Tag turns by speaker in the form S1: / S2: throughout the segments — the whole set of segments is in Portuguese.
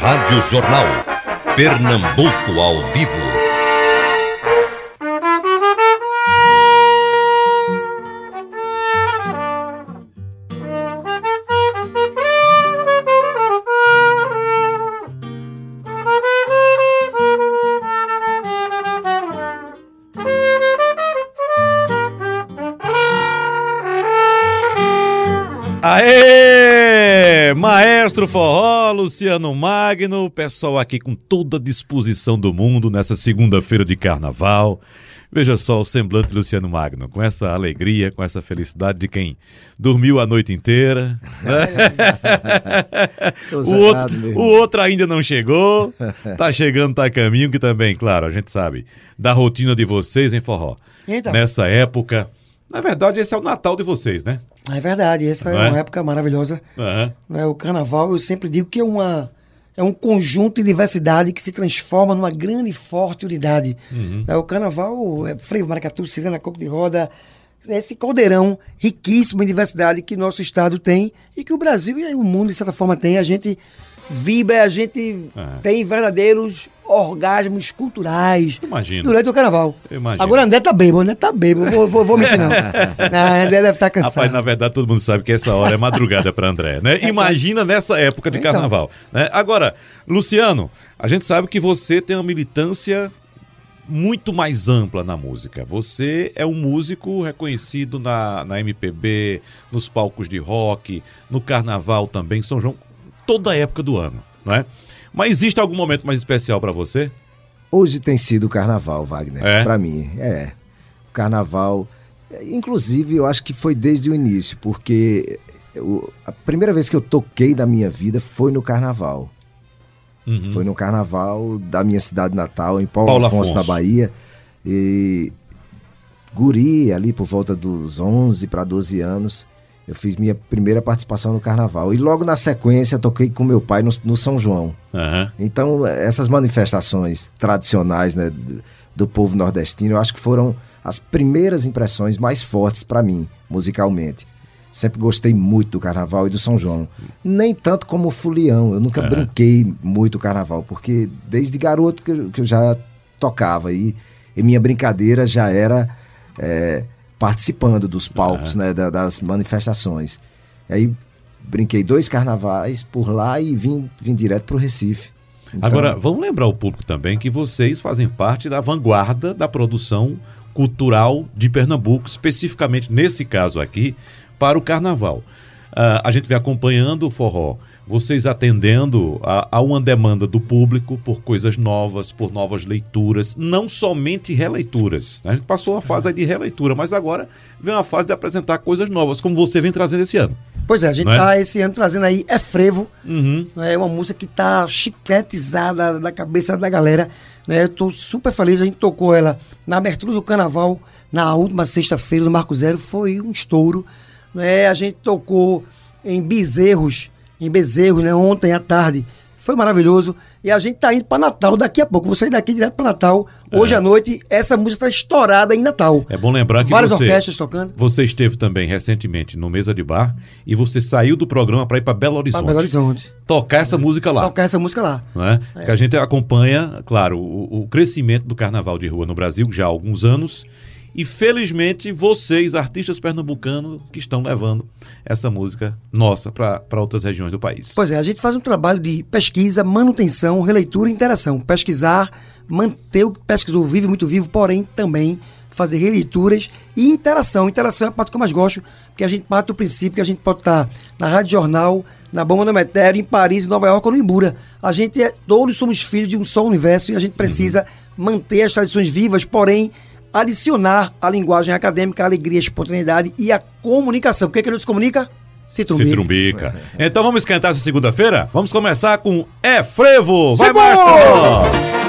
S1: Rádio Jornal. Pernambuco ao vivo.
S2: Aê! Maestro Forró, Luciano Magno, pessoal aqui com toda a disposição do mundo nessa segunda-feira de carnaval. Veja só o semblante do Luciano Magno, com essa alegria, com essa felicidade de quem dormiu a noite inteira. o, outro, o outro ainda não chegou, tá chegando, tá a caminho, que também, claro, a gente sabe da rotina de vocês em Forró. Então. Nessa época, na verdade, esse é o Natal de vocês, né?
S3: É verdade, essa é, é, uma época maravilhosa. Uhum. Né? O carnaval, eu sempre digo que é, uma, é um conjunto de diversidade que se transforma numa grande e forte unidade. Uhum. Né? O carnaval é freio, maracatu, cirana, coco de roda, esse caldeirão riquíssimo em diversidade que nosso estado tem e que o Brasil e o mundo, de certa forma, tem. A gente vibra, a gente é. tem verdadeiros orgasmos culturais
S2: Imagino.
S3: durante o carnaval. Imagino. Agora André tá bêbado, André tá bêbado, vou, vou, vou mentir não. não. André deve estar tá cansado.
S2: Rapaz, na verdade todo mundo sabe que essa hora é madrugada para André, né? É, Imagina nessa época de então. carnaval. Né? Agora, Luciano, a gente sabe que você tem uma militância muito mais ampla na música. Você é um músico reconhecido na, na MPB, nos palcos de rock, no carnaval também, São João toda a época do ano, não é? Mas existe algum momento mais especial para você?
S4: Hoje tem sido o carnaval, Wagner. É? Para mim, é. O carnaval, inclusive, eu acho que foi desde o início, porque eu, a primeira vez que eu toquei da minha vida foi no carnaval. Uhum. Foi no carnaval da minha cidade natal, em Paulo, Paulo Afonso, Afonso, na Bahia. E guri, ali por volta dos 11 para 12 anos, eu fiz minha primeira participação no carnaval. E logo na sequência toquei com meu pai no, no São João. Uhum. Então, essas manifestações tradicionais né, do, do, povo nordestino, eu acho que foram as primeiras impressões mais fortes para mim, musicalmente. Sempre gostei muito do carnaval e do São João. Nem tanto como o Fulião. Eu nunca uhum. brinquei muito o carnaval, porque desde garoto que eu, que eu já tocava. E, e minha brincadeira já era. É, participando dos palcos, uhum. né, da, das manifestações. Aí brinquei dois carnavais por lá e vim, vim direto para o Recife.
S2: Então... Agora, vamos lembrar o público também que vocês fazem parte da vanguarda da produção cultural de Pernambuco, especificamente nesse caso aqui, para o carnaval. Uh, a gente vem acompanhando o forró vocês atendendo a, a, uma demanda do público por coisas novas, por novas leituras, não somente releituras. Né? A gente passou uma fase de releitura, mas agora vem uma fase de apresentar coisas novas, como você vem trazendo esse ano.
S3: Pois é, a gente está é? esse ano trazendo aí É Frevo, uhum. é uma música que está chicletizada na cabeça da galera. Né? Eu estou super feliz, a gente tocou ela na abertura do carnaval, na última sexta-feira do Marco Zero, foi um estouro. Né? A gente tocou em Bezerros, em Bezerro, né, ontem à tarde. Foi maravilhoso. E a gente tá indo para Natal daqui a pouco. Vou sair daqui direto para Natal. Hoje é. à noite, essa música está estourada em Natal.
S2: É bom lembrar que
S3: Várias
S2: você,
S3: orquestras tocando.
S2: Você esteve também recentemente no Mesa de Bar e você saiu do programa para ir para Belo Horizonte. Para
S3: Belo Horizonte.
S2: Tocar essa música lá.
S3: Tocar essa música lá.
S2: Né? É. Que a gente acompanha, claro, o, o crescimento do carnaval de rua no Brasil já há alguns anos e felizmente vocês, artistas pernambucanos, que estão levando essa música nossa para outras regiões do país.
S3: Pois é, a gente faz um trabalho de pesquisa, manutenção, releitura e interação. Pesquisar, manter o que pesquisou vivo, muito vivo, porém também fazer releituras e interação. Interação é a parte que eu mais gosto, porque a gente parte do princípio que a gente pode estar na Rádio Jornal, na Bomba do Metério, em Paris, em Nova York ou no Ibura. A gente é, todos somos filhos de um só universo e a gente precisa uhum. manter as tradições vivas, porém adicionar à linguagem acadêmica a alegria, a espontaneidade e a comunicação. Por que, que ele nos comunica?
S2: Citrumbica. Citrumbica. Então vamos esquentar essa segunda-feira? Vamos começar com É Frevo! Vai, Marcos!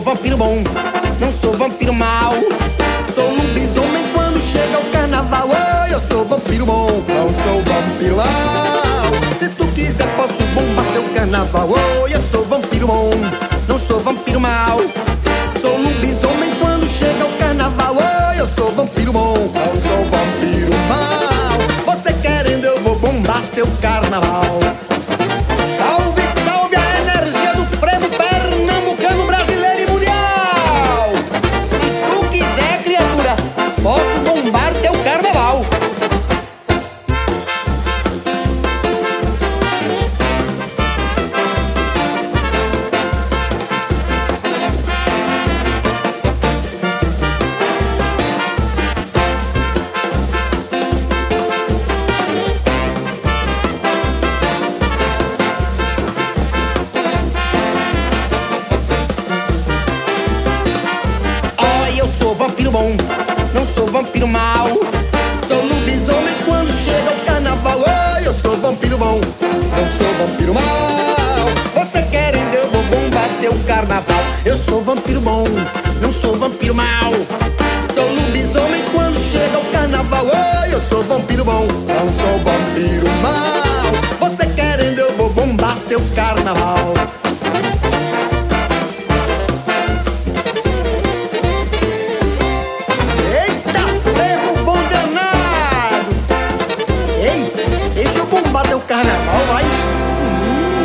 S3: Vampiro bom, não sou vampiro mal. Sou lobisomem quando chega o carnaval. Oh, eu sou vampiro bom, não sou vampiro mal. Se tu quiser, posso bombar teu carnaval. Oh, eu sou vampiro bom, não sou vampiro mal. Sou lobisomem quando chega o carnaval. Oh, eu sou vampiro bom, não sou vampiro mal. Você querendo, eu vou bombar seu carnaval.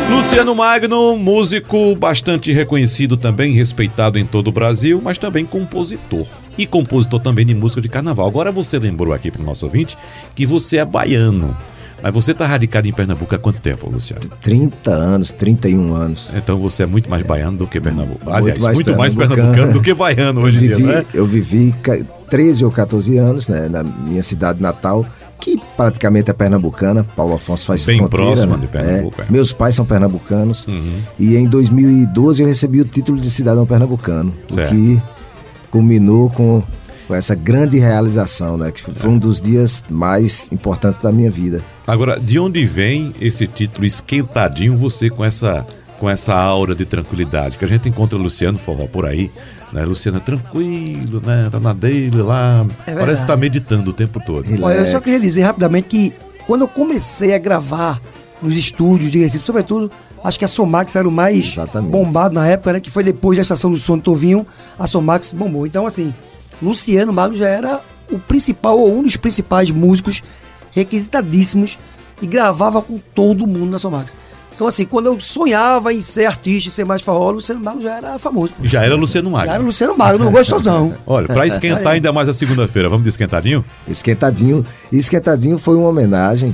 S2: Luciano Magno, músico bastante reconhecido também, respeitado em todo o Brasil, mas também compositor. E compositor também de música de carnaval. Agora você lembrou aqui para o nosso ouvinte que você é baiano. Mas você está radicado em Pernambuco há quanto tempo, Luciano?
S4: 30 anos, 31 anos.
S2: Então você é muito mais baiano do que Pernambuco. Aliás, muito mais, muito mais pernambucano do que baiano hoje em dia, né?
S4: Eu vivi 13 ou 14 anos né, na minha cidade natal que praticamente é pernambucana. Paulo Afonso faz
S2: Bem
S4: fronteira.
S2: próxima de Pernambuco.
S4: É. É. Meus pais são pernambucanos. Uhum. E em 2012 eu recebi o título de cidadão pernambucano. Certo. O que culminou com, com essa grande realização, né? Que foi um dos dias mais importantes da minha vida.
S2: Agora, de onde vem esse título esquentadinho, você com essa com essa aura de tranquilidade, que a gente encontra Luciano Forró por aí, né? Luciano tranquilo, né? Tá na dele lá, é parece que tá meditando o tempo todo.
S5: Olha, eu só queria dizer rapidamente que quando eu comecei a gravar nos estúdios de Recife, sobretudo, acho que a Somax era o mais Exatamente. bombado na época, né? Que foi depois da estação do som do Tovinho, a Somax bombou. Então, assim, Luciano Magno já era o principal, ou um dos principais músicos requisitadíssimos e gravava com todo mundo na Somax. Então, assim, quando eu sonhava em ser artista, ser mais forró, Luciano Magno já era famoso.
S2: Já era Luciano Magno.
S5: Já era Luciano Magno, gostosão.
S2: Olha, pra esquentar ainda mais a segunda-feira, vamos de esquentadinho?
S4: Esquentadinho. Esquentadinho foi uma homenagem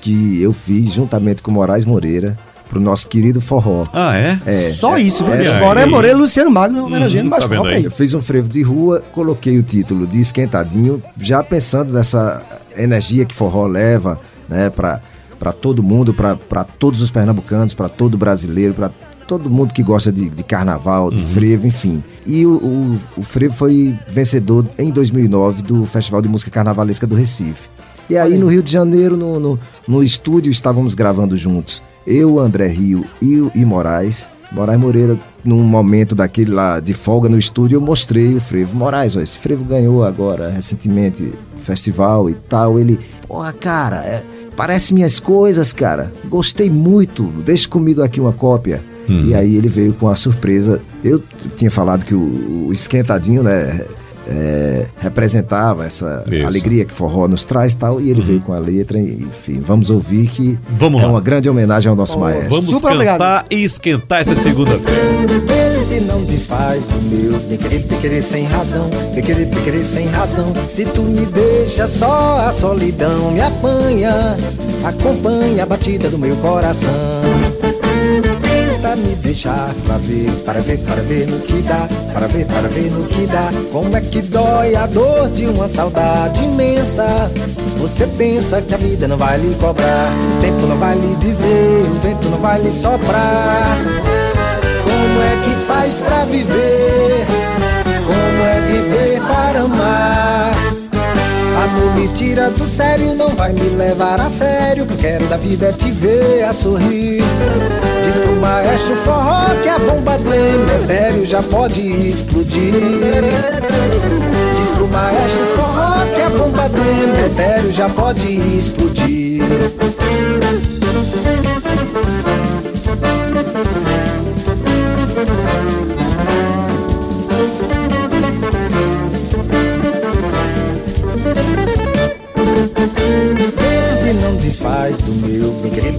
S4: que eu fiz juntamente com Moraes Moreira pro nosso querido forró.
S2: Ah, é?
S5: é Só isso, viu? É, Moreira e Luciano Magno homenageando hum, mais tá aí.
S4: Eu fiz um frevo de rua, coloquei o título de Esquentadinho, já pensando nessa energia que forró leva, né, pra para todo mundo, para todos os pernambucanos, para todo brasileiro, para todo mundo que gosta de, de carnaval, de uhum. frevo, enfim. E o, o, o, frevo foi vencedor em 2009 do Festival de Música Carnavalesca do Recife. E aí no Rio de Janeiro, no, no, no estúdio, estávamos gravando juntos. Eu, André Rio e, e Moraes. Moraes Moreira, num momento daquele lá de folga no estúdio, eu mostrei o frevo. Moraes, ó, esse frevo ganhou agora, recentemente, festival e tal. Ele, porra, cara, é, Parece minhas coisas, cara. Gostei muito. Deixa comigo aqui uma cópia. Hum. E aí ele veio com a surpresa. Eu tinha falado que o, o esquentadinho, né?
S3: É, representava essa Isso. alegria que forró nos traz tal, e ele uhum. veio com a letra, enfim, vamos ouvir que
S2: vamos
S3: é
S2: lá.
S3: uma grande homenagem ao nosso oh, maestro.
S2: Vamos Super cantar obrigado. e esquentar essa segunda-feira.
S4: Se não desfaz do meu bem querer sem razão, bem querer sem razão. Se tu me deixa só a solidão me apanha, acompanha a batida do meu coração tenta me deixar pra ver, para ver, para ver no que dá, para ver, para ver no que dá. Como é que dói a dor de uma saudade imensa? Você pensa que a vida não vai lhe cobrar, o tempo não vai lhe dizer, o vento não vai lhe soprar. Como é que faz pra viver? Amor me tira do sério, não vai me levar a sério. O que quero da vida é te ver a sorrir. Diz pro maestro forró que a bomba do emetério já pode explodir. Diz pro maestro forró que a bomba do emetério já pode explodir.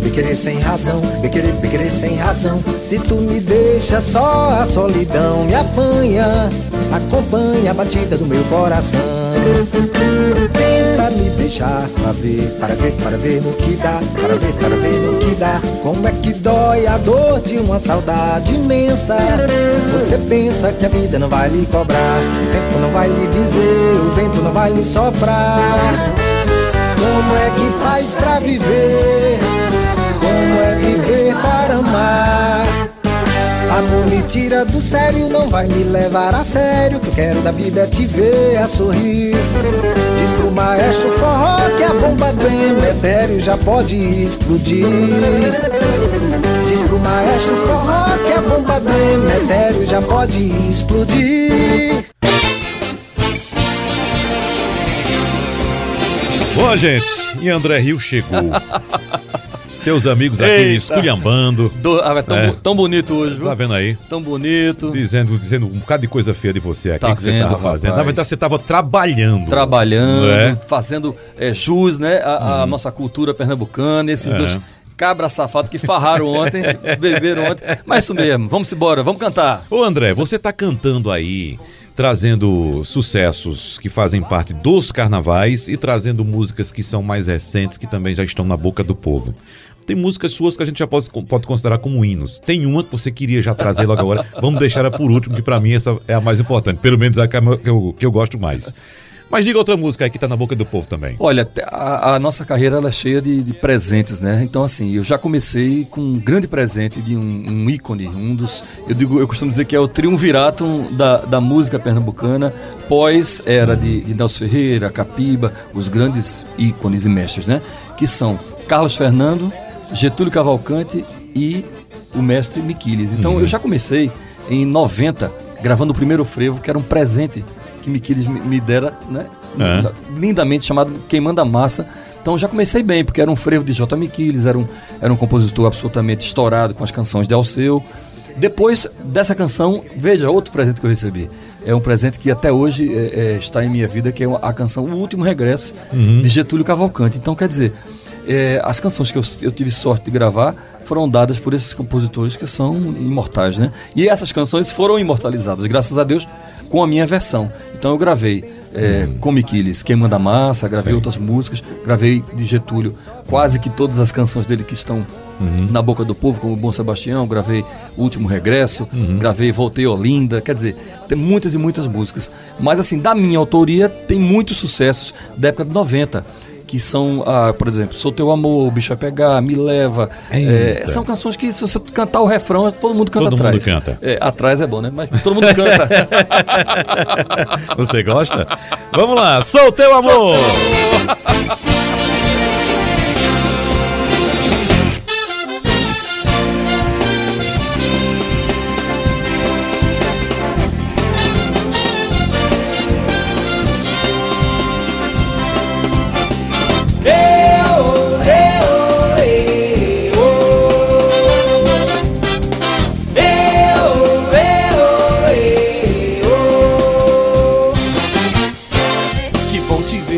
S4: Bem querer, sem razão, bem querer, bem querer sem razão. Se tu me deixa só a solidão me apanha, acompanha a batida do meu coração. Tenta me deixar pra ver, para ver, para ver no que dá, para ver, para ver no que dá. Como é que dói a dor de uma saudade imensa? Você pensa que a vida não vai lhe cobrar, o tempo não vai lhe dizer, o vento não vai lhe soprar. Como é que faz pra viver? Amar? Amor me tira do sério, não vai me levar a sério. O que eu quero da vida é te ver a sorrir. Diz pro maestro forró que a bomba do emetério já pode explodir. Diz pro maestro forró que a bomba do emetério já pode explodir.
S2: Bom, gente, e André Rio chegou. Seus amigos aqui Eita. esculhambando.
S6: Do, ah, tão, é. tão bonito hoje, viu?
S2: Tá vendo aí?
S6: Tão bonito.
S2: Dizendo, dizendo um bocado de coisa feia de você aqui
S6: tá
S2: que
S6: vendo,
S2: você tava fazendo.
S6: Na
S2: verdade, você tava trabalhando.
S6: Trabalhando, é? fazendo é, jus, né? A, a hum. nossa cultura pernambucana, esses é. dois cabra safado que farraram ontem, beberam ontem. Mas isso mesmo, vamos embora, vamos cantar.
S2: Ô André, você tá cantando aí trazendo sucessos que fazem parte dos carnavais e trazendo músicas que são mais recentes, que também já estão na boca do povo. Tem músicas suas que a gente já pode, pode considerar como hinos. Tem uma que você queria já trazer logo agora. Vamos deixar ela por último, que para mim essa é a mais importante. Pelo menos a que eu, que eu gosto mais. Mas diga outra música aí que tá na boca do povo também.
S6: Olha, a, a nossa carreira ela é cheia de, de, presentes, né? Então, assim, eu já comecei com um grande presente de um, um, ícone, um dos. Eu digo, eu costumo dizer que é o triunvirato da, da música pernambucana, pós era de, de Nelson Ferreira, Capiba, os grandes ícones e mestres, né? Que são Carlos Fernando, Getúlio Cavalcante e o mestre Miquiles. Então, uhum. eu já comecei em 90 gravando o primeiro frevo, que era um presente que Miquiles me dera, né? É. Lindamente chamado Queimando a Massa. Então já comecei bem, porque era um frevo de J. Miquiles, era um, era um compositor absolutamente estourado com as canções de Alceu. Depois dessa canção, veja, outro presente que eu recebi. É um presente que até hoje é, é, está em minha vida, que é a canção O Último Regresso, uhum. de Getúlio Cavalcante. Então, quer dizer, é, as canções que eu, eu, tive sorte de gravar foram dadas por esses compositores que são imortais, né? E essas canções foram imortalizadas, graças a Deus, com a minha versão. Então eu gravei é, hum. Come Quiles, Queimando a Massa, gravei Sim. outras músicas, gravei de Getúlio quase que todas as canções dele que estão uhum. na boca do povo, como Bom Sebastião, gravei Último Regresso, uhum. gravei Voltei Olinda, quer dizer, tem muitas e muitas músicas. Mas assim, da minha autoria, tem muitos sucessos da época de 90 que são, ah, por exemplo, Sou Teu Amor, Bicho a Pegar, Me Leva. É, são canções que, se você cantar o refrão, todo mundo canta todo atrás.
S2: Mundo canta.
S6: É, atrás é bom, né? Mas todo mundo canta.
S2: você gosta? Vamos lá, Sou Teu Amor! Sou teu amor.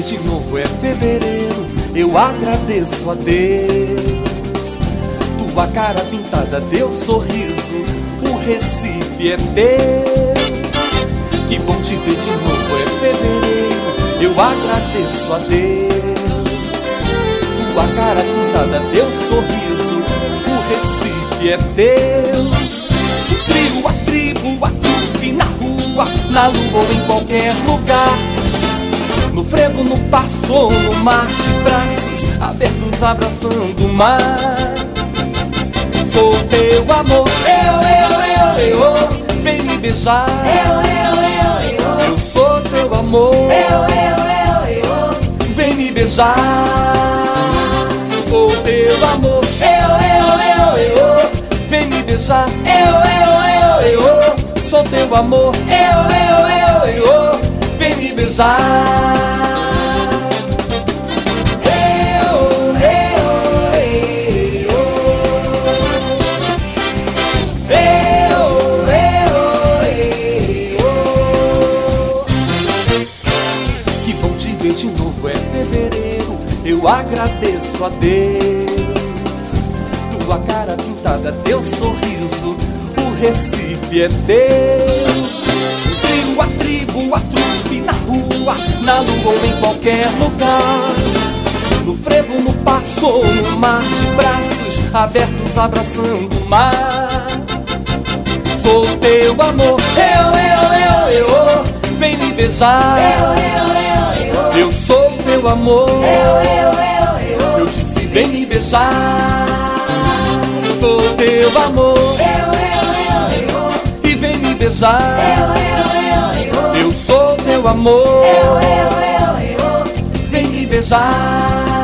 S7: De novo é fevereiro, eu agradeço a Deus. Tua cara pintada deu sorriso, o Recife é teu. Que bom te ver de novo, é fevereiro, eu agradeço a Deus. Tua cara pintada deu sorriso, o Recife é teu. O a tribo, a trupe na rua, na lua ou em qualquer lugar. No frevo, no passo no mar de braços abertos abraçando o mar. Sou teu amor, eu, eu, eu, eu, vem me beijar. Eu, eu, eu, eu, eu sou teu amor, eu, eu, eu, eu, vem me beijar. Sou teu amor, eu, eu, eu, eu, vem me beijar. Eu, eu, eu, eu, sou teu amor, eu, eu, eu, eu, vem me beijar. eu agradeço a Deus. Tua cara pintada, teu sorriso, o Recife é teu. Na rua, na lua ou em qualquer lugar. No frevo, no passo ou no mar de braços abertos abraçando o mar. Sou teu amor, eu, eu, eu, eu, vem me beijar. Eu, eu, eu, eu, eu sou teu amor. Eu, eu, vem me beijar. Sou teu amor, eu, eu, eu, eu, e vem me beijar. Eu, eu, eu, eu, eu teu amor, eu, eu, eu, eu, vem me beijar.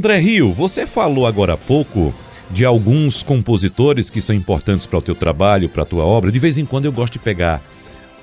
S2: André Rio, você falou agora há pouco de alguns compositores que são importantes para o teu trabalho, para a tua obra. De vez em quando eu gosto de pegar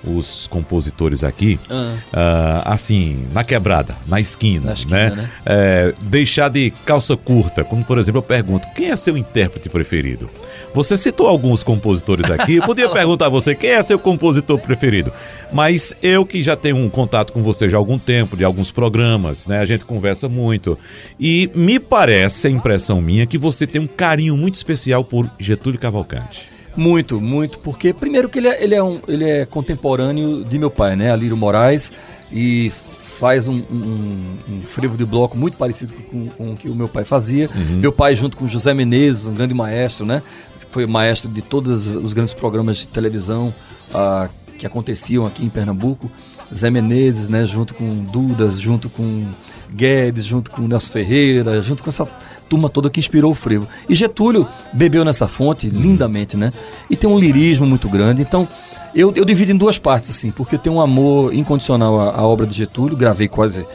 S2: os compositores aqui, ah. uh, assim, na quebrada, na esquina, na esquina né? né? É, deixar de calça curta, como por exemplo eu pergunto, quem é seu intérprete preferido? Você citou alguns compositores aqui, eu podia perguntar a você quem é seu compositor preferido, mas eu que já tenho um contato com você já há algum tempo, de alguns programas, né? A gente conversa muito e me parece, a impressão minha, que você tem um carinho muito especial por Getúlio Cavalcante.
S6: Muito, muito, porque primeiro que ele é, ele é, um, ele é contemporâneo de meu pai, né, Alírio Moraes, e faz um, um, um, frevo de bloco muito parecido com, com, o que o meu pai fazia. Uhum. Meu pai, junto com José Menezes, um grande maestro, né? Foi maestro de todos os grandes programas de televisão uh, que aconteciam aqui em Pernambuco. Zé Menezes, né? Junto com Dudas, junto com Guedes, junto com Nelson Ferreira, junto com essa turma toda que inspirou o frevo. E Getúlio bebeu nessa fonte lindamente, né? E tem um lirismo muito grande. Então, eu, eu divido em duas partes, assim, porque eu tenho um amor incondicional à, à obra de Getúlio, gravei quase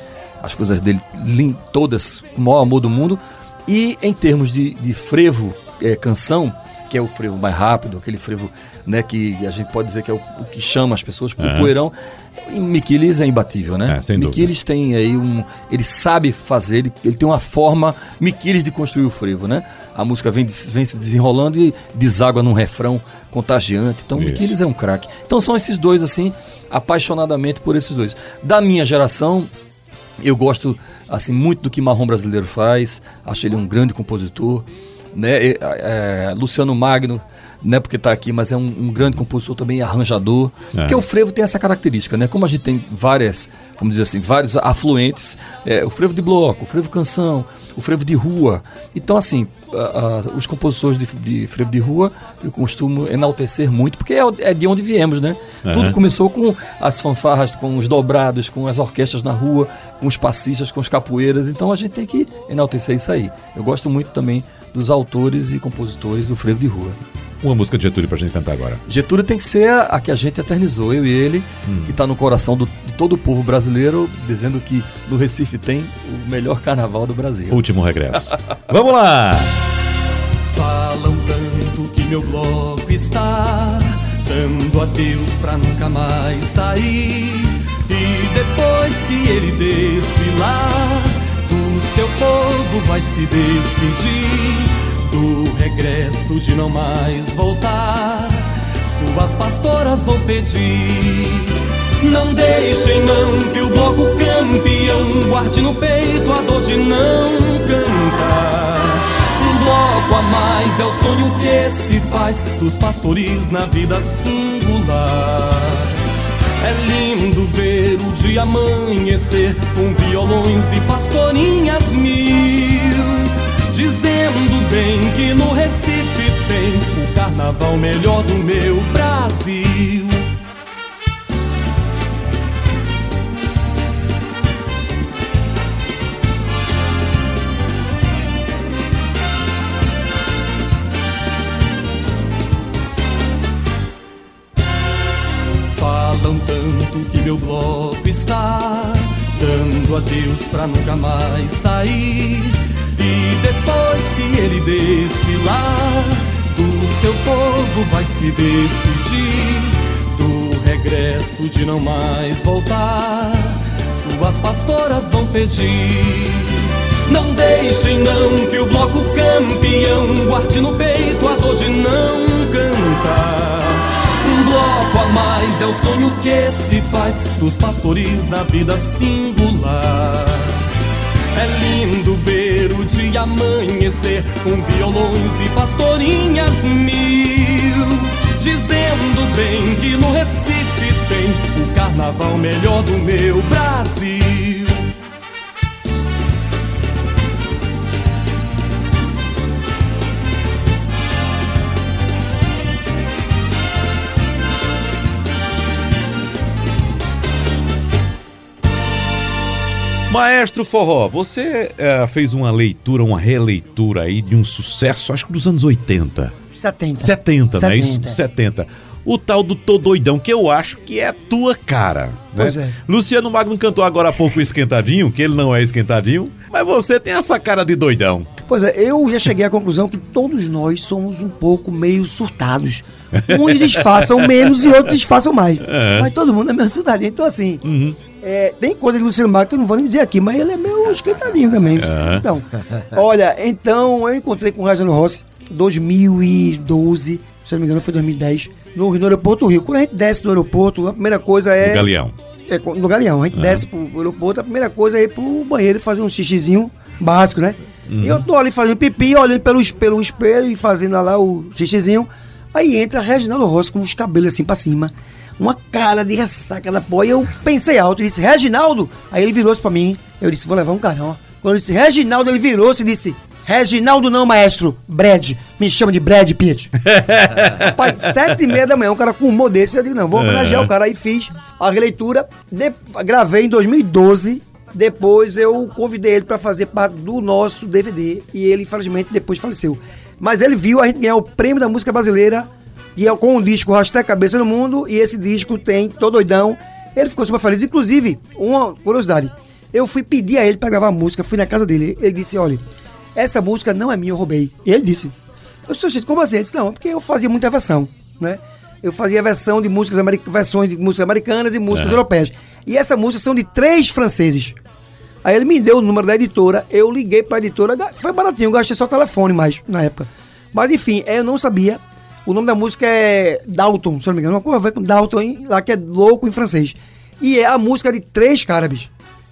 S6: as coisas dele todas com o maior amor do mundo. E em termos de, de frevo, é, canção, que é o frevo mais rápido, aquele frevo né, que a gente pode dizer que é o, o que chama as pessoas, uhum. o poeirão. Miquiles é imbatível, né? É, Miquiles tem aí um. Ele sabe fazer, ele, ele tem uma forma Miquiles de construir o frevo, né? A música vem, vem se desenrolando e deságua num refrão contagiante. Então, Isso. Miquiles é um craque. Então, são esses dois, assim, apaixonadamente por esses dois. Da minha geração, eu gosto assim muito do que Marrom Brasileiro faz, acho ele um grande compositor. né? É, é, Luciano Magno, não é porque está aqui, mas é um, um, grande compositor também, arranjador. É. Porque o frevo tem essa característica, né? Como a gente tem várias, vamos dizer assim, vários afluentes, é, o frevo de bloco, o frevo canção, o frevo de rua. Então, assim, os compositores de, de, frevo de rua eu costumo enaltecer muito, porque é, é de onde viemos, né? Uhum. Tudo começou com as fanfarras, com os dobrados, com as orquestras na rua, com os passistas, com os capoeiras. Então a gente tem que enaltecer isso aí. Eu gosto muito também dos autores e compositores do frevo de rua.
S2: Uma música de Getúlio pra gente cantar agora.
S6: Getúlio tem que ser a, que a gente eternizou, eu e ele, hum. que está no coração do, de todo o povo brasileiro, dizendo que no Recife tem o melhor carnaval do Brasil.
S2: Último regresso. Vamos lá!
S7: Falam tanto que meu bloco está dando adeus pra nunca mais sair. E depois que ele desfilar, do seu povo vai se despedir do regresso de não mais voltar. Suas pastoras vão pedir. Não deixem não que o bloco campeão guarde no peito a dor de não cantar. Um bloco a mais é o sonho que se faz dos pastores na vida singular. É lindo ver o dia amanhecer com violões e pastorinhas mil dizendo bem que no Recife tem o carnaval melhor do meu Brasil. Falam tanto que meu bloco está dando adeus pra nunca mais sair e depois que ele desfilar, do seu povo vai se despedir. Do regresso de não mais voltar, suas pastoras vão pedir. Não deixem não que o bloco campeão guarde no peito a dor de não cantar. Bloco a mais é o sonho que se faz dos pastores na vida singular. É lindo ver o dia amanhecer com violões e pastorinhas mil, dizendo bem que no Recife tem o carnaval melhor do meu Brasil.
S2: Maestro Forró, você é, fez uma leitura, uma releitura aí de um sucesso, acho que dos anos 80.
S3: 70.
S2: 70, 70. não é isso? 70. O tal do Tô Doidão, que eu acho que é tua cara. Né?
S3: Pois é.
S2: Luciano Magno cantou agora há pouco esquentadinho, que ele não é esquentadinho, mas você tem essa cara de doidão.
S3: Pois é, eu já cheguei à conclusão que todos nós somos um pouco meio surtados. Uns disfarçam menos e outros disfarçam mais. É. Mas todo mundo é meio surtadinho. Então, assim, uhum. É, tem coisa de Luciano Marques que eu não vou nem dizer aqui, mas ele é meu esquentadinho também. Uhum. Então, olha, então eu encontrei com o Rajano Rossi 2012, se não me engano foi 2010, no, no aeroporto do Rio. Quando a gente desce do aeroporto, a primeira coisa é.
S2: No Galeão.
S3: É, no Galeão. A gente uhum. desce pro aeroporto, a primeira coisa é ir pro banheiro fazer um xixizinho básico, né? Uhum. E eu tô ali fazendo pipi, olhando pelo, pelo espelho e fazendo lá o xixizinho. Aí entra Reginaldo Rossi com os cabelos assim pra cima uma cara de ressaca da porra. E eu pensei alto e disse, Reginaldo. Aí ele virou-se pra mim. Eu disse, vou levar um carão. Quando eu disse, Reginaldo, ele virou-se e disse, Reginaldo não, maestro. Brad. Me chama de Brad Pitt. Rapaz, sete e meia da manhã, um cara com humor desse. Eu disse, não, vou homenagear é. o cara. Aí fiz a releitura. De, gravei em 2012. Depois eu convidei ele para fazer parte do nosso DVD. E ele, infelizmente, depois faleceu. Mas ele viu a gente ganhar o prêmio da música brasileira e é com o disco Hashtag Cabeça no Mundo, e esse disco tem Todo Doidão. Ele ficou super feliz. Inclusive, uma curiosidade, eu fui pedir a ele para gravar a música, fui na casa dele. Ele disse: olha, essa música não é minha, eu roubei. E ele disse: eu disse, como assim? Ele disse: não, é porque eu fazia muita versão, né? Eu fazia versão de músicas versões de músicas americanas e músicas é. europeias. E essa música são de três franceses. Aí ele me deu o número da editora, eu liguei para a editora, foi baratinho, eu gastei só telefone mais na época. Mas enfim, eu não sabia o nome da música é Dalton, se não me engano. Uma coisa a ver com Dalton, lá que é louco em francês. E é a música de três caras, bicho.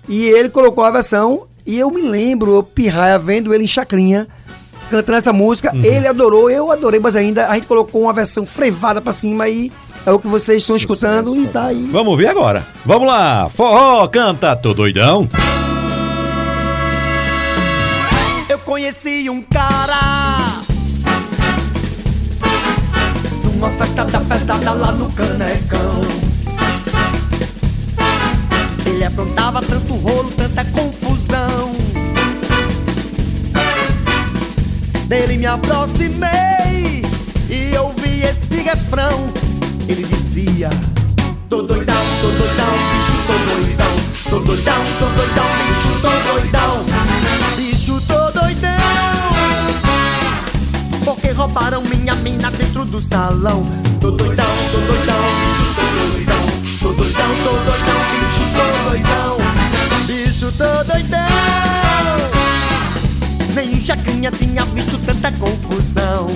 S3: E ele colocou a versão, e eu me lembro, eu pirraia vendo ele em chacrinha,
S8: cantando essa música. Uhum. Ele adorou, eu adorei, mas ainda a gente colocou uma versão frevada pra cima aí. É o que vocês estão escutando e tá aí.
S2: Vamos ver agora. Vamos lá. Forró, canta, tô doidão.
S3: Eu conheci um cara numa festa da pesada lá no Canecão. Ele aprontava tanto rolo, tanta confusão. Dele me aproximei e ouvi esse refrão. Ele dizia: Tô doidão, tô doidão, bicho, tô doidão. Tô doidão, tô doidão, bicho, tô doidão. Do salão. Tô doidão, tô doidão, bicho, tô doidão. Tô doidão, tô doidão, bicho, tô doidão. Bicho, tô doidão. Nem o Chacrinha tinha visto tanta confusão.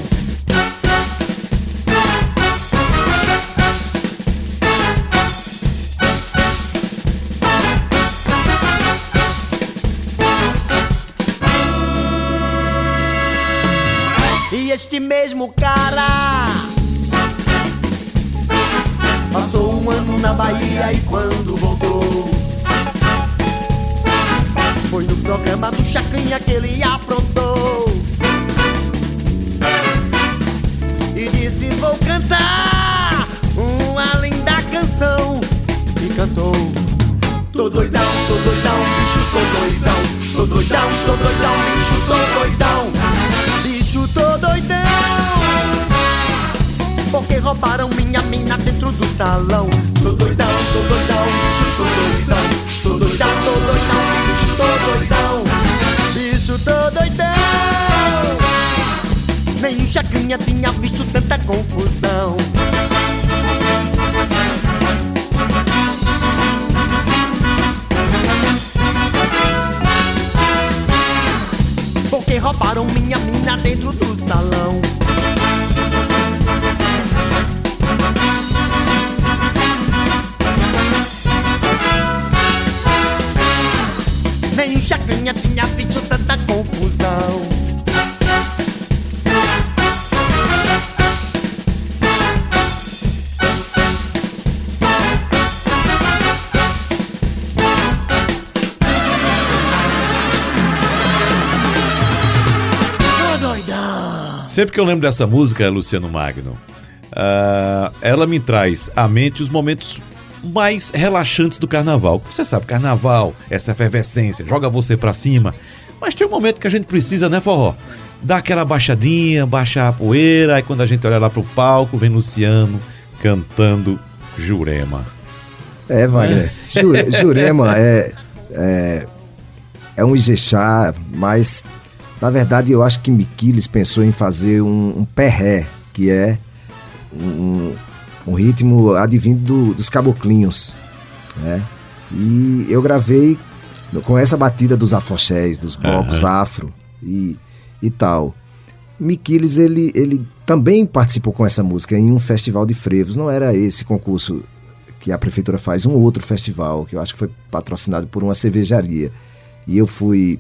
S3: Porque roubaram minha mina dentro do salão. Nem o Chacrinha tinha visto tanta confusão
S2: Sempre que eu lembro dessa música, Luciano Magno, uh, ela me traz à mente os momentos mais relaxantes do carnaval. Você sabe, carnaval, essa efervescência, joga você pra cima. Mas tem um momento que a gente precisa, né, Forró? Dar aquela baixadinha, baixar a poeira, aí quando a gente olha lá pro palco, vem Luciano cantando Jurema.
S4: É, Wagner. Jure- Jurema é, é, é um Ijexá, mas na verdade eu acho que Miquiles pensou em fazer um, um perré, que é um, um ritmo advindo do- dos caboclinhos, né? E eu gravei com essa batida dos afoxés, dos blocos afro e, e tal. Miquiles, ele, ele também participou com essa música em um festival de frevos. Não era esse concurso que a prefeitura faz, um outro festival, que eu acho que foi patrocinado por uma cervejaria. E eu fui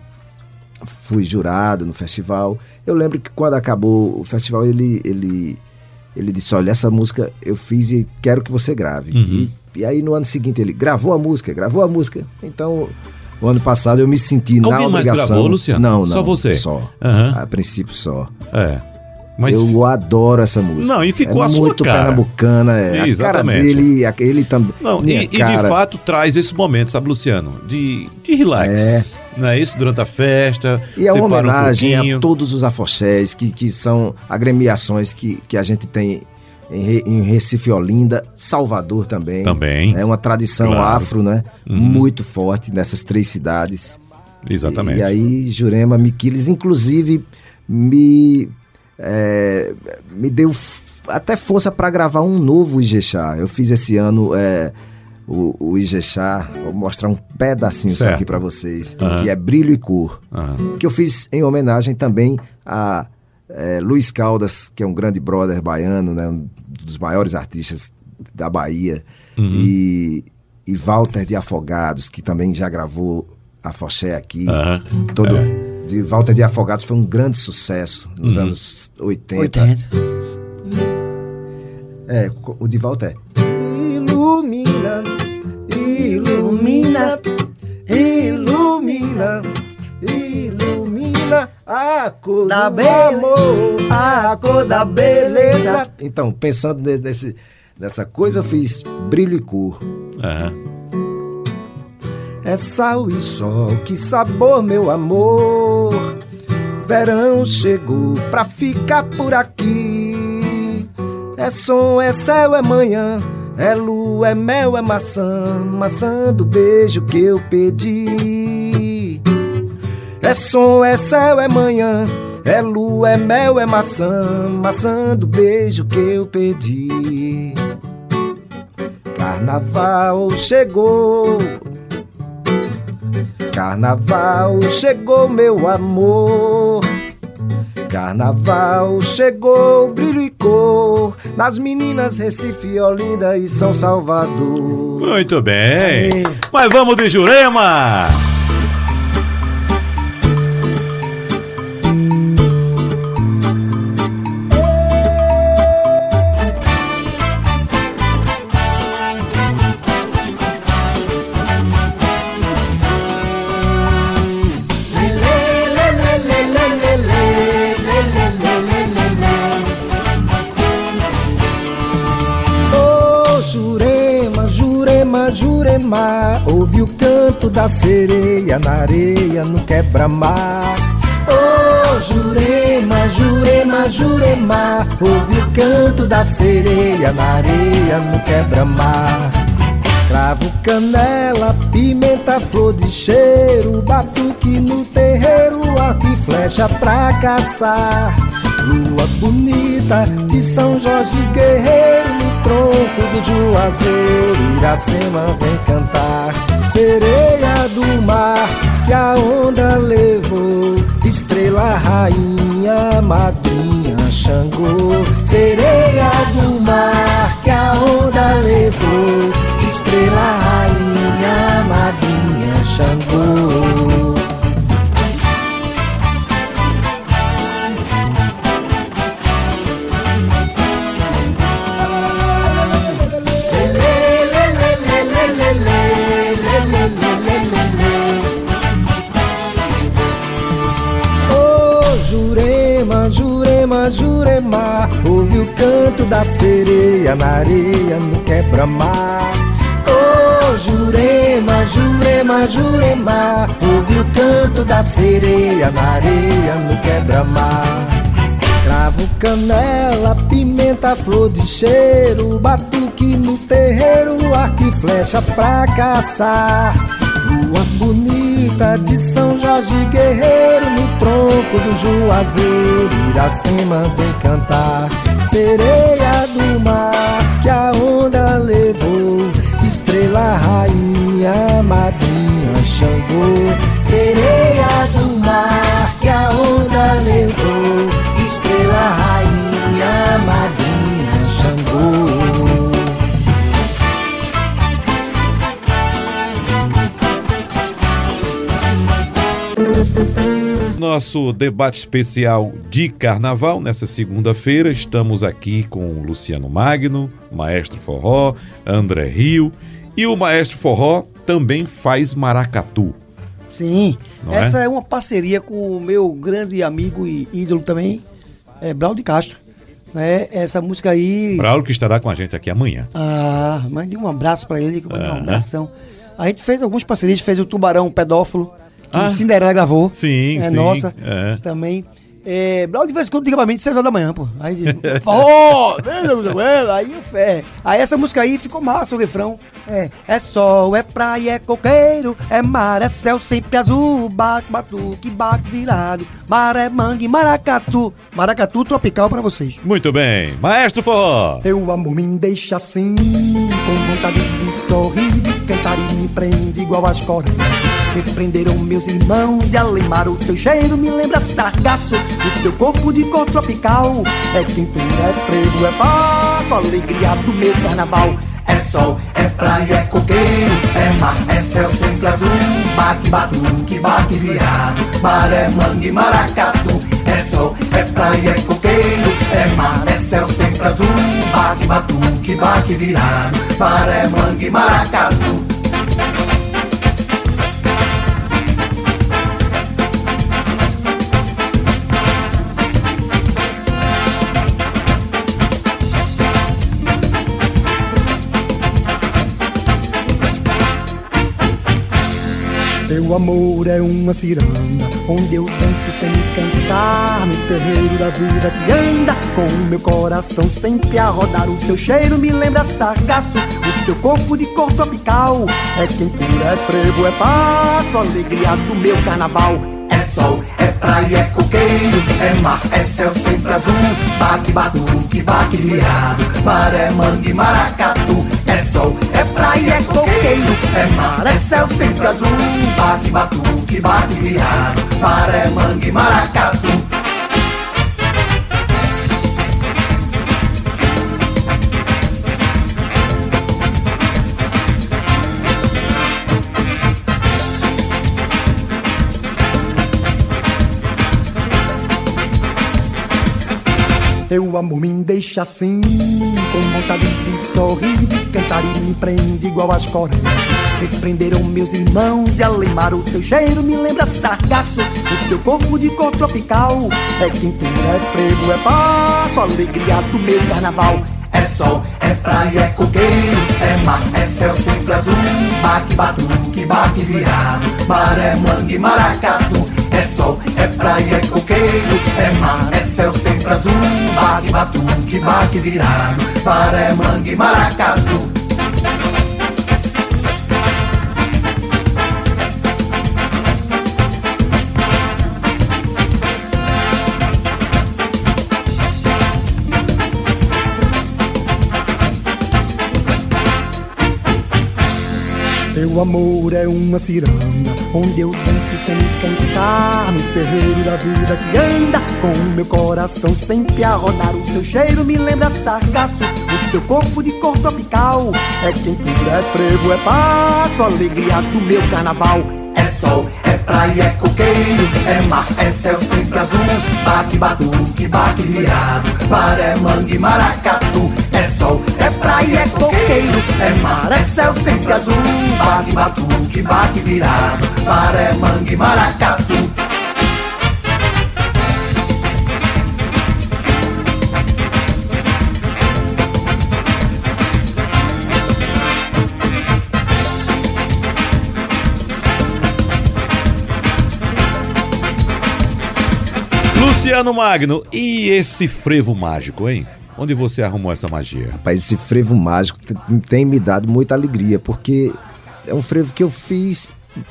S4: fui jurado no festival. Eu lembro que quando acabou o festival, ele, ele, ele disse, olha, essa música eu fiz e quero que você grave. E, e aí no ano seguinte ele gravou a música, gravou a música. Então, o ano passado eu me senti na
S2: Alguém mais
S4: obrigação...
S2: gravou, Luciano?
S4: Não, não.
S2: Só você?
S4: Só.
S2: Aham.
S4: A princípio só.
S2: É. Mas
S4: Eu adoro essa música.
S2: Não, e ficou
S4: é
S2: a sua
S4: muito
S2: cara.
S4: pernambucana, é. A cara
S2: Exatamente.
S4: dele, ele também.
S2: Não, e, e de fato traz esse momento, sabe, Luciano? De, de relax. Não é isso? Durante a festa.
S4: E é uma
S2: um
S4: homenagem
S2: pouquinho.
S4: a todos os afoxés, que, que são agremiações que, que a gente tem em, Re- em Recife, Olinda, Salvador também.
S2: Também.
S4: É uma tradição
S2: Claro.
S4: Afro, né? Muito forte nessas três cidades.
S2: Exatamente.
S4: E, aí, Jurema Miquiles, inclusive, me, é, me deu até força para gravar um novo Ijexá. Eu fiz esse ano é, o, o Ijexá, vou mostrar um pedacinho só
S2: Certo.
S4: aqui para vocês,
S2: Aham.
S4: que é Brilho e Cor.
S2: Aham.
S4: Que eu fiz em homenagem também a é, Luiz Caldas, que é um grande brother baiano, né, um dos maiores artistas da Bahia.
S2: Uhum.
S4: E, e Walter de Afogados, que também já gravou a Foché aqui.
S2: Aham.
S4: Todo,
S9: de Walter de Afogados foi um grande sucesso nos uhum. anos 80. 80. É, o de Walter. Ilumina, ilumina, ilumina, ilumina a cor da do amor, a cor da beleza. Então, pensando nesse, nessa coisa, eu fiz brilho e cor. Uhum. É sal e sol, que sabor, meu amor. Verão chegou pra ficar por aqui. É som, é céu, é manhã. É lua, é mel, é maçã. Maçã do beijo que eu pedi. É som, é céu, é manhã. É lua, é mel, é maçã. Maçã do beijo que eu pedi. Carnaval chegou Carnaval chegou, meu amor. Carnaval chegou, brilho e cor nas meninas Recife, Olinda e São Salvador.
S2: Muito bem. Mas vamos de Jurema.
S4: Canto da sereia na areia no quebra-mar. Oh, Jurema, Jurema, Jurema. Ouve o canto da sereia na areia no quebra-mar. Cravo, canela, pimenta, flor de cheiro, batuque no terreiro, arco e flecha pra caçar. Lua bonita de São Jorge Guerreiro no tronco do Juazeiro, Iracema vem cantar. Sereia do mar que a onda levou, estrela rainha, madrinha Xangô. Sereia do mar que a onda levou, estrela rainha, madrinha Xangô. Jurema, Jurema, ouve o canto da sereia na areia no quebra-mar. Oh, Jurema, Jurema, Jurema, ouve o canto da sereia na areia no quebra-mar. Cravo, canela, pimenta, flor de cheiro, batuque no terreiro, arco e flecha pra caçar. Lua bonita de São Jorge Guerreiro No tronco do Juazeiro Iracema vem cantar Sereia do mar
S2: Nosso debate especial de carnaval, nessa segunda-feira, estamos aqui com Luciano Magno, Maestro Forró, André Rio, e o Maestro Forró também faz maracatu.
S3: Sim, Não é? essa é? é? uma parceria com o meu grande amigo e ídolo também, é Braulio de Castro. Né? Essa música aí.
S2: Braulio que estará com a gente aqui amanhã.
S3: Ah, mande um abraço para ele, que ah, um abração. A gente fez algumas parcerias, fez o Tubarão Pedófilo que ah, Cinderela gravou.
S2: Sim,
S3: é
S2: sim.
S3: Nossa, é. também. É, de vez em quando liga pra mim de 6 horas da manhã, pô. Aí, oh, aí o fé. Aí essa música aí ficou massa o refrão. É, é sol, é praia, é coqueiro, é mar, é céu sempre azul, baco, batuque, baco virado, maré, mangue, maracatu. Maracatu tropical para vocês.
S2: Muito bem. Maestro Forró.
S4: Eu amor me deixa assim, com vontade de sorrir, de cantar e me prende igual as cordas. Me prenderam meus irmãos de alemar o teu cheiro, me lembra sargaço, o teu corpo de cor tropical. É quintura, é frevo, é passo, alegria do meu carnaval. É
S10: sol, é praia, é coqueiro, é mar, é céu sempre azul. Baque, batuque, baque, viado, maré, mangue, maracatu. É sol, é praia, é coqueiro, é mar, é céu sempre azul. Baque, batuque, baque, virado, maré, mangue, maracatu.
S3: Meu amor é uma ciranda Onde eu danço sem me cansar. No terreiro da vida que anda Com meu coração sempre a rodar. O teu cheiro me lembra sargaço O teu corpo de cor tropical. É quentura, é frevo, é passo Alegria do meu carnaval.
S10: É sol, é praia, é coqueiro É mar, é céu sempre azul. Baque, batuque, baque, viado Maré, mangue, maracatu É sol, é praia, é coqueiro É mar, é céu sempre azul Baque, batuque, baque, viado Maré, mangue, maracatu
S3: Teu amor me deixa assim, com vontade de sorrir, de cantar e me prende igual as cordas. Me prenderam meus irmãos de alemar o teu cheiro me lembra sargaço. O teu corpo de cor tropical é quintura, é frevo, é passo, alegria do meu carnaval.
S10: É sol, é praia, é coqueiro, é mar, é céu sempre azul. Baque, batuque, baque virado, maré, mangue, maracatu. É sol, praia, é coqueiro, é mar, é céu sempre azul. Baque, batuque, baque virado, maré, mangue, maracatu.
S3: Meu amor é uma ciranda Onde eu danço sem me cansar No terreiro da vida que anda. Com o meu coração sempre a rodar O teu cheiro me lembra sargaço. O teu corpo de cor tropical É quentura, é frevo, é passo Alegria do meu carnaval
S10: sol, é praia, é coqueiro É mar, é céu sempre azul. Baque, batuque, baque virado Maré, mangue, maracatu. É sol, é praia, é coqueiro É mar, é céu sempre azul. Baque, batuque, baque virado Maré, mangue, maracatu
S2: Luciano Magno, e esse frevo mágico, hein? Onde você arrumou essa magia?
S4: Rapaz, esse frevo mágico tem me dado muita alegria, porque é um frevo que eu fiz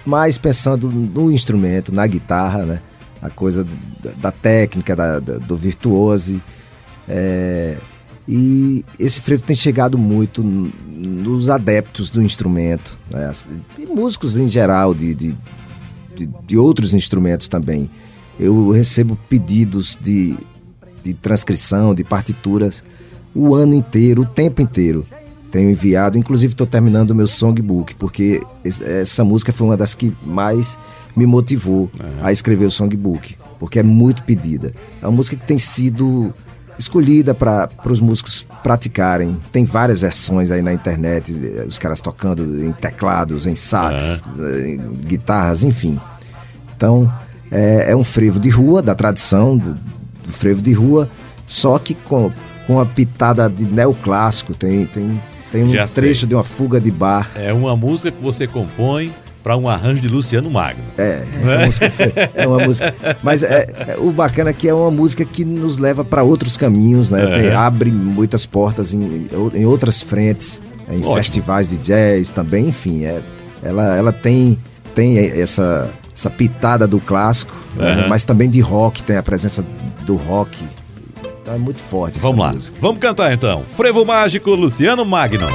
S4: mais pensando no instrumento, na guitarra, né? A coisa da técnica, da, do virtuose. É, e esse frevo tem chegado muito nos adeptos do instrumento, né? e músicos em geral, de, de, de, de outros instrumentos também eu recebo pedidos de, de transcrição, de partituras, o ano inteiro, o tempo inteiro. Tenho enviado, inclusive estou terminando o meu songbook, porque essa música foi uma das que mais me motivou a escrever o songbook, porque é muito pedida. É uma música que tem sido escolhida para os músicos praticarem. Tem várias versões aí na internet, os caras tocando em teclados, em sax, em guitarras, enfim. Então, é, é um frevo de rua, da tradição do, do, frevo de rua, só que com, com uma pitada de neoclássico. Tem, tem, tem um Já trecho sei. de uma fuga de bar.
S2: É uma música que você compõe para um arranjo de Luciano Magno.
S4: É, essa é? música foi, é uma música. Mas é, é, o bacana é que é uma música que nos leva para outros caminhos, né? É. Tem, abre muitas portas em, em outras frentes, em Ótimo. festivais de jazz também, enfim. É, ela, ela tem, tem essa essa pitada do clássico, uhum. né? mas também de rock, tem a presença do rock. Então é muito forte.
S2: Vamos lá, música. vamos cantar então. Frevo Mágico, Luciano Magno.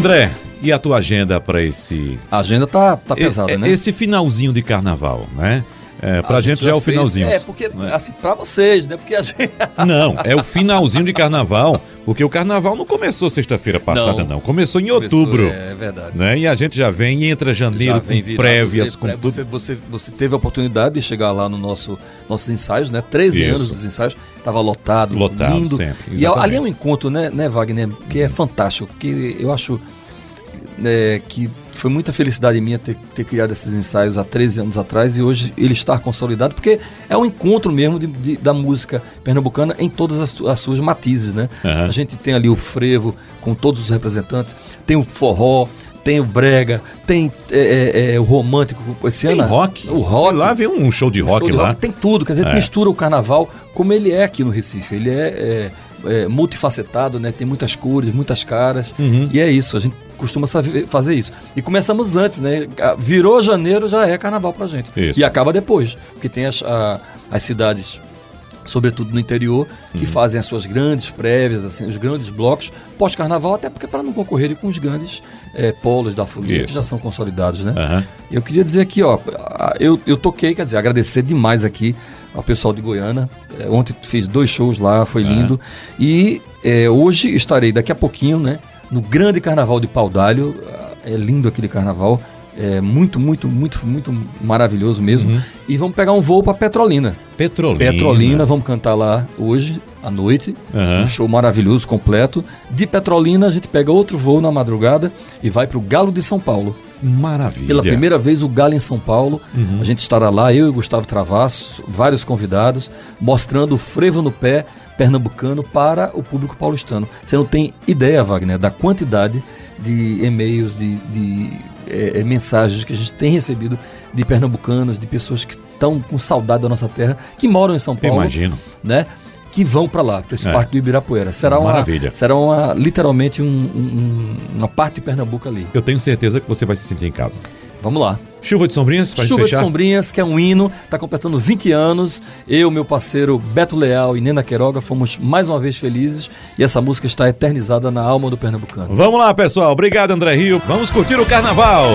S2: André, e a tua agenda para esse.
S6: A agenda tá, tá pesada,
S2: é,
S6: né?
S2: Esse finalzinho de carnaval, né? É, pra a gente, gente já é o fez, finalzinho.
S6: É, porque, né? assim, pra vocês, né? Porque a gente.
S2: Não, é o finalzinho de carnaval, porque o carnaval não começou sexta-feira passada, não. não. Começou em começou, outubro.
S6: É, verdade.
S2: Né? E a gente já vem e entra janeiro já vem com prévias, com tudo.
S6: Você, você, você, teve a oportunidade de chegar lá no nosso nossos ensaios, né? 13 Isso. anos dos ensaios, tava lotado, lotado lindo. Sempre, exatamente. e ali é um encontro, né, né, Wagner, que é fantástico, que eu acho é, que foi muita felicidade minha ter, ter, criado esses ensaios há 13 anos atrás e hoje ele estar consolidado, porque é um encontro mesmo de, de, da música pernambucana em todas as, as suas matizes, né? Uhum. A gente tem ali o frevo com todos os representantes, tem o forró, tem o brega, tem é, é, é, o romântico. Esse
S2: tem
S6: ano,
S2: rock.
S6: O rock.
S2: Lá vem um show de rock show de lá. Rock,
S6: tem tudo, quer dizer, é. mistura o carnaval como ele é aqui no Recife. Ele é, é, é multifacetado, né? Tem muitas cores, muitas caras. Uhum. E é isso, a gente costuma fazer isso. E começamos antes, né? Virou janeiro, já é carnaval pra gente. Isso. E acaba depois, porque tem as, a, as cidades sobretudo no interior, que uhum. fazem as suas grandes prévias, assim, os grandes blocos pós-carnaval, até porque para não concorrerem com os grandes é, polos da folia, que já são consolidados, né? Uhum. Eu queria dizer aqui, ó, eu, eu toquei, quer dizer, agradecer demais aqui ao pessoal de Goiânia. É, ontem fiz dois shows lá, foi lindo. Uhum. E é, hoje estarei daqui a pouquinho, né? no grande carnaval de Paudalho. É lindo aquele carnaval. É muito, muito, muito, muito maravilhoso mesmo. Uhum. E vamos pegar um voo para Petrolina.
S2: Petrolina.
S6: Petrolina, vamos cantar lá hoje à noite. Uhum. Um show maravilhoso, completo. De Petrolina, a gente pega outro voo na madrugada e vai para o Galo de São Paulo.
S2: Maravilha.
S6: Pela primeira vez o Galo em São Paulo. Uhum. A gente estará lá, eu e Gustavo Travasso, vários convidados, mostrando o frevo no pé pernambucano para o público paulistano. Você não tem ideia, Wagner, da quantidade de e-mails, de, de é, mensagens que a gente tem recebido de pernambucanos, de pessoas que estão com saudade da nossa terra, que moram em São Paulo.
S2: Imagino.
S6: Né? Que vão para lá, para esse é. parque do Ibirapuera. Será uma, será uma literalmente um, um, uma parte de Pernambuco ali.
S2: Eu tenho certeza que você vai se sentir em casa.
S6: Vamos lá.
S2: Chuva de Sombrinhas,
S6: pra Chuva de Sombrinhas, que é um hino, está completando 20 anos. Eu, meu parceiro Beto Leal e Nena Queiroga fomos mais uma vez felizes e essa música está eternizada na alma do pernambucano.
S2: Vamos lá, pessoal. Obrigado, André Rio. Vamos curtir o carnaval.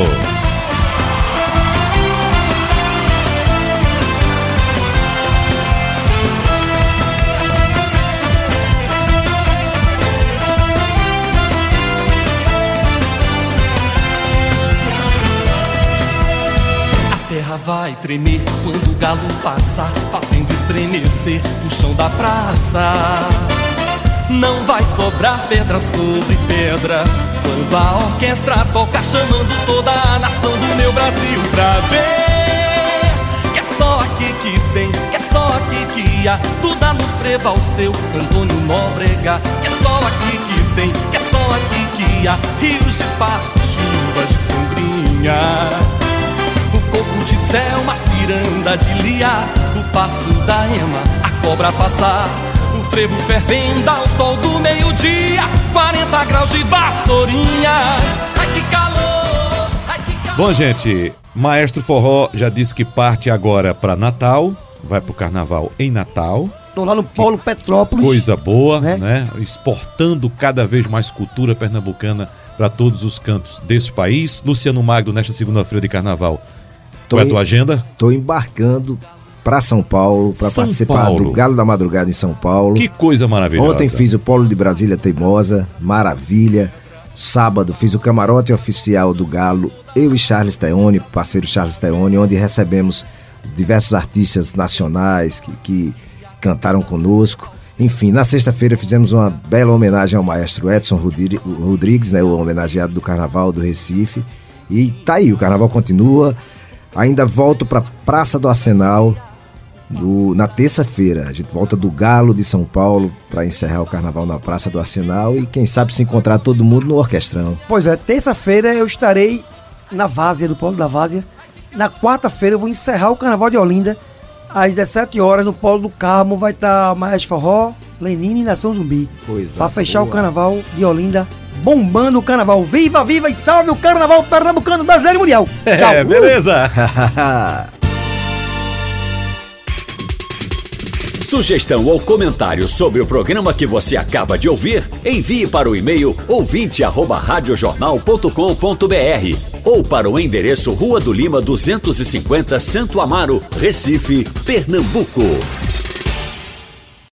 S7: Vai tremer quando o galo passar, fazendo estremecer o chão da praça. Não vai sobrar pedra sobre pedra quando a orquestra toca, chamando toda a nação do meu Brasil pra ver. Que é só aqui que tem, que é só aqui que há, tudo no frevo ao seu Antônio Nóbrega. Que é só aqui que tem, que é só aqui que há, rios de passo, chuvas de sombrinha. O corpo de céu, uma ciranda de lia O passo da ema, a cobra passar O frevo fervendo ao sol do meio-dia 40 graus de vassourinha Ai que calor, ai que calor
S2: Bom, gente, Maestro Forró já disse que parte agora para Natal Vai pro carnaval em Natal
S3: Estou lá no Polo Petrópolis.
S2: Coisa boa, né? né? Exportando cada vez mais cultura pernambucana para todos os cantos desse país. Luciano Magno, nesta segunda-feira de carnaval, Tô Qual é a tua agenda?
S4: Estou embarcando para São Paulo para participar Paulo. do Galo da Madrugada em São Paulo.
S2: Que coisa maravilhosa.
S4: Ontem fiz o Polo de Brasília Teimosa, maravilha. Sábado fiz o camarote oficial do Galo, eu e Charles Teone, parceiro Charles Teone, onde recebemos diversos artistas nacionais que, que cantaram conosco. Enfim, na sexta-feira fizemos uma bela homenagem ao maestro Edson Rodrigues, né, o homenageado do Carnaval do Recife. E tá aí, o carnaval continua. Ainda volto para Praça do Arsenal do, na terça-feira. A gente volta do Galo de São Paulo para encerrar o carnaval na Praça do Arsenal e quem sabe se encontrar todo mundo no Orquestrão.
S3: Pois é, terça-feira eu estarei na Várzea, do Polo da Várzea. Na quarta-feira eu vou encerrar o carnaval de Olinda. Às 17 horas no Polo do Carmo vai estar tá Maestro Forró, Lenine e Nação Zumbi. Para fechar boa. o carnaval de Olinda bombando o carnaval. Viva, viva e salve o carnaval pernambucano brasileiro e mundial.
S2: É, Tchau. É, beleza.
S11: Sugestão ou comentário sobre o programa que você acaba de ouvir, envie para o e-mail ouvinte@radiojornal.com.br ou para o endereço Rua do Lima 250, Santo Amaro, Recife, Pernambuco.